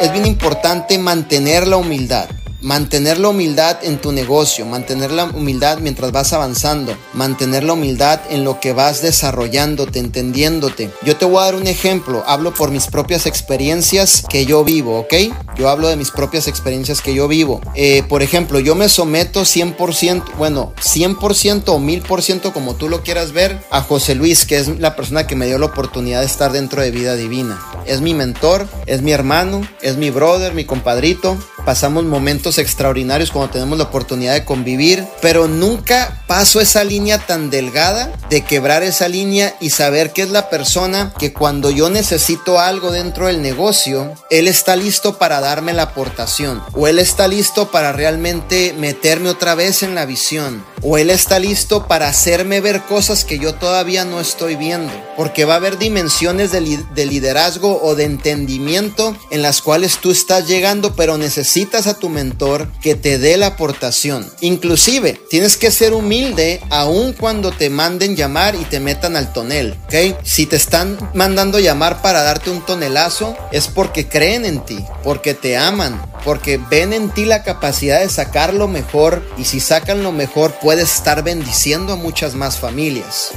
es bien importante mantener la humildad. Mantener la humildad en tu negocio, mantener la humildad mientras vas avanzando, mantener la humildad en lo que vas desarrollándote, entendiéndote. Yo te voy a dar un ejemplo, hablo por mis propias experiencias que yo vivo, ¿ok? Yo hablo de mis propias experiencias que yo vivo. Eh, por ejemplo, yo me someto 100%, bueno, 100% o 1000% como tú lo quieras ver, a José Luis, que es la persona que me dio la oportunidad de estar dentro de Vida Divina. Es mi mentor, es mi hermano, es mi brother, mi compadrito. Pasamos momentos extraordinarios cuando tenemos la oportunidad de convivir, pero nunca paso esa línea tan delgada de quebrar esa línea y saber que es la persona que cuando yo necesito algo dentro del negocio, él está listo para darme la aportación o él está listo para realmente meterme otra vez en la visión o él está listo para hacerme ver cosas que yo todavía no estoy viendo, porque va a haber dimensiones de, de liderazgo o de entendimiento en las cuales tú estás llegando, pero necesitas a tu mentor que te dé la aportación. Inclusive, tienes que ser humilde aun cuando te manden llamar y te metan al tonel, ¿ok? Si te están mandando llamar para darte un tonelazo, es porque creen en ti, porque te aman, porque ven en ti la capacidad de sacar lo mejor y si sacan lo mejor puedes estar bendiciendo a muchas más familias.